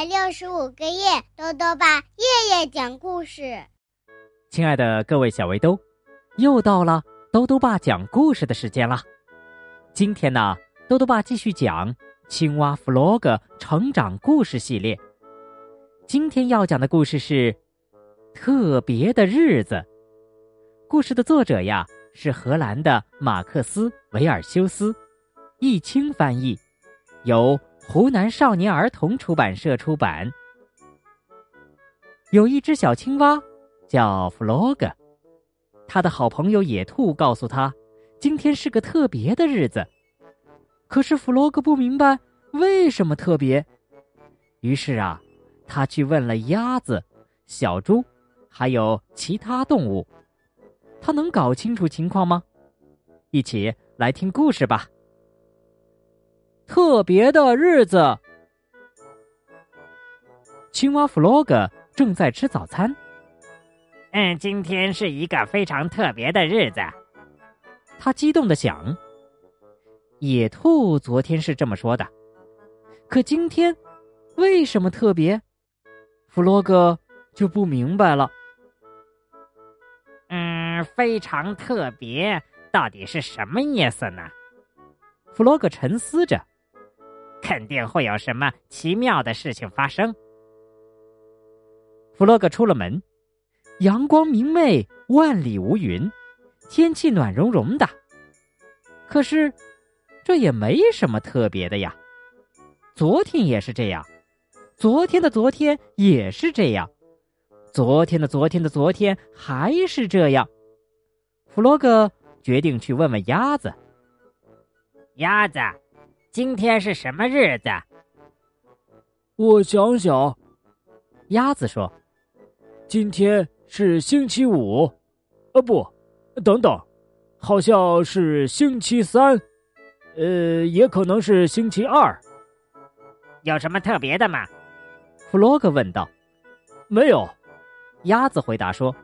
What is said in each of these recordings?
百六十五个夜，豆豆爸夜夜讲故事。亲爱的各位小围兜，又到了豆豆爸讲故事的时间了。今天呢，豆豆爸继续讲青蛙弗洛格成长故事系列。今天要讲的故事是《特别的日子》。故事的作者呀是荷兰的马克思·维尔修斯，易清翻译，由湖南少年儿童出版社出版。有一只小青蛙叫弗洛格，他的好朋友野兔告诉他，今天是个特别的日子。可是弗洛格不明白为什么特别，于是啊，他去问了鸭子、小猪，还有其他动物。他能搞清楚情况吗？一起来听故事吧。特别的日子，青蛙弗洛格正在吃早餐。嗯，今天是一个非常特别的日子，他激动的想。野兔昨天是这么说的，可今天为什么特别？弗洛格就不明白了。嗯，非常特别，到底是什么意思呢？弗洛格沉思着，肯定会有什么奇妙的事情发生。弗洛格出了门，阳光明媚，万里无云，天气暖融融的。可是，这也没什么特别的呀。昨天也是这样，昨天的昨天也是这样。昨天的昨天的昨天还是这样，弗洛格决定去问问鸭子。鸭子，今天是什么日子？我想想，鸭子说：“今天是星期五，呃，不，等等，好像是星期三，呃，也可能是星期二。有什么特别的吗？”弗洛格问道。“没有。”鸭子回答说：“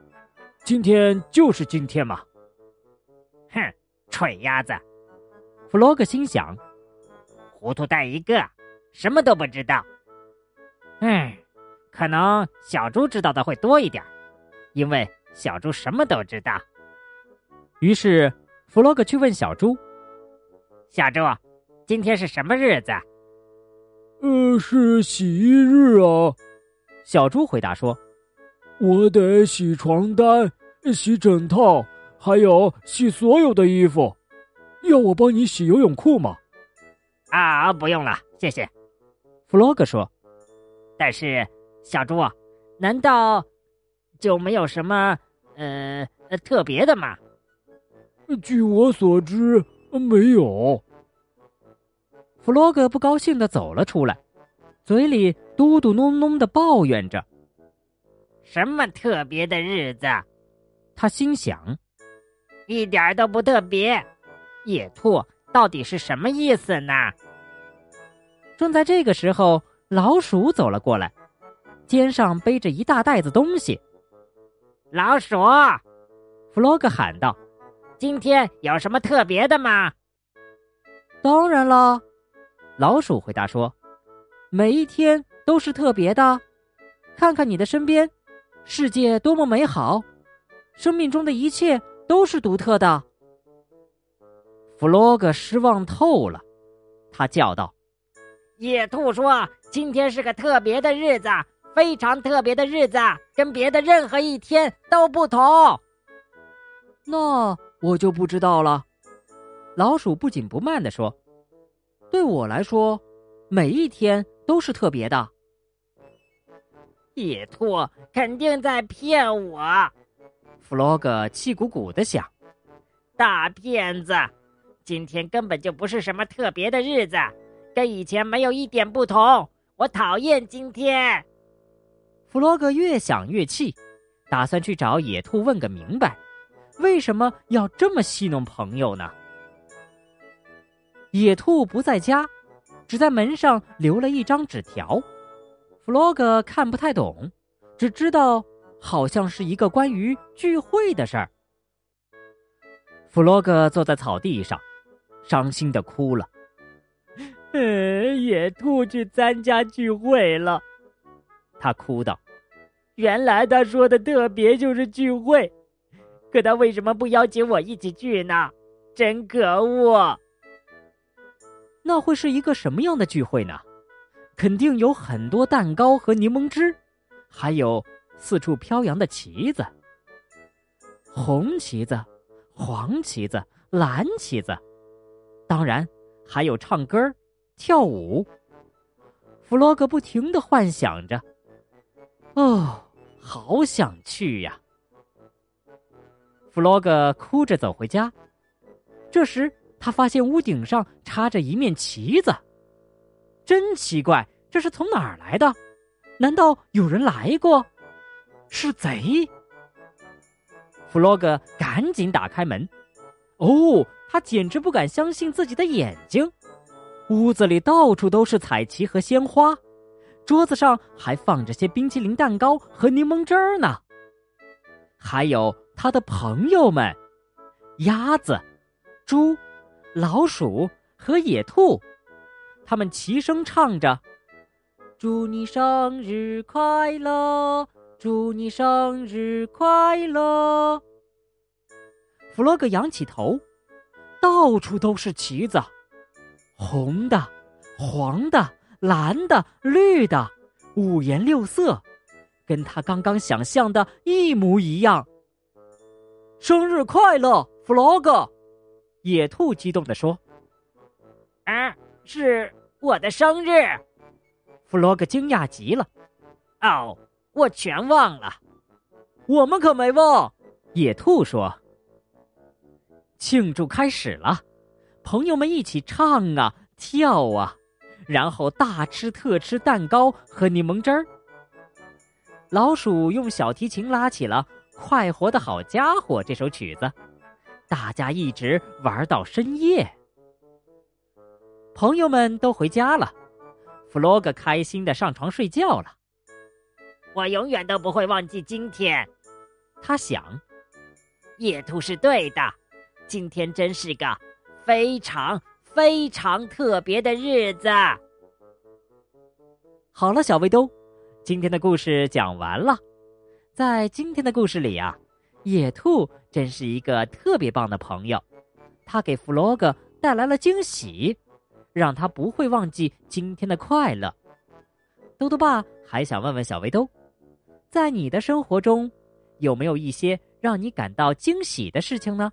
今天就是今天嘛。”哼，蠢鸭子！弗洛格心想：“糊涂蛋一个，什么都不知道。”嗯，可能小猪知道的会多一点，因为小猪什么都知道。于是，弗洛格去问小猪：“小猪，今天是什么日子？”“呃，是洗衣日啊。”小猪回答说。我得洗床单、洗枕套，还有洗所有的衣服。要我帮你洗游泳裤吗？啊，不用了，谢谢。弗洛格说。但是，小猪，难道就没有什么呃特别的吗？据我所知，没有。弗洛格不高兴的走了出来，嘴里嘟嘟哝哝的抱怨着。什么特别的日子？他心想，一点都不特别。野兔到底是什么意思呢？正在这个时候，老鼠走了过来，肩上背着一大袋子东西。老鼠，弗洛格喊道：“今天有什么特别的吗？”当然了，老鼠回答说：“每一天都是特别的。看看你的身边。”世界多么美好，生命中的一切都是独特的。弗洛格失望透了，他叫道：“野兔说，今天是个特别的日子，非常特别的日子，跟别的任何一天都不同。”那我就不知道了。老鼠不紧不慢地说：“对我来说，每一天都是特别的。”野兔肯定在骗我，弗洛格气鼓鼓的想：“大骗子！今天根本就不是什么特别的日子，跟以前没有一点不同。我讨厌今天。”弗洛格越想越气，打算去找野兔问个明白，为什么要这么戏弄朋友呢？野兔不在家，只在门上留了一张纸条。弗洛格看不太懂，只知道好像是一个关于聚会的事儿。弗洛格坐在草地上，伤心的哭了。嗯，野兔去参加聚会了，他哭道：“原来他说的特别就是聚会，可他为什么不邀请我一起去呢？真可恶！那会是一个什么样的聚会呢？肯定有很多蛋糕和柠檬汁，还有四处飘扬的旗子，红旗子、黄旗子、蓝旗子，当然还有唱歌、跳舞。”弗洛格不停的幻想着，哦，好想去呀！弗洛格哭着走回家，这时他发现屋顶上插着一面旗子，真奇怪，这是从哪儿来的？难道有人来过？是贼？弗洛格赶紧打开门，哦，他简直不敢相信自己的眼睛。屋子里到处都是彩旗和鲜花，桌子上还放着些冰淇淋蛋糕和柠檬汁儿呢。还有他的朋友们：鸭子、猪、老鼠和野兔，他们齐声唱着：“祝你生日快乐，祝你生日快乐。”弗洛格仰起头，到处都是旗子。红的、黄的、蓝的、绿的，五颜六色，跟他刚刚想象的一模一样。生日快乐，弗洛格！野兔激动地说：“啊，是我的生日！”弗洛格惊讶极了。“哦，我全忘了。”我们可没忘。野兔说：“庆祝开始了。”朋友们一起唱啊跳啊，然后大吃特吃蛋糕和柠檬汁儿。老鼠用小提琴拉起了《快活的好家伙》这首曲子，大家一直玩到深夜。朋友们都回家了，弗洛格开心的上床睡觉了。我永远都不会忘记今天，他想。野兔是对的，今天真是个。非常非常特别的日子。好了，小围兜，今天的故事讲完了。在今天的故事里啊，野兔真是一个特别棒的朋友，他给弗洛格带来了惊喜，让他不会忘记今天的快乐。兜兜爸还想问问小围兜，在你的生活中，有没有一些让你感到惊喜的事情呢？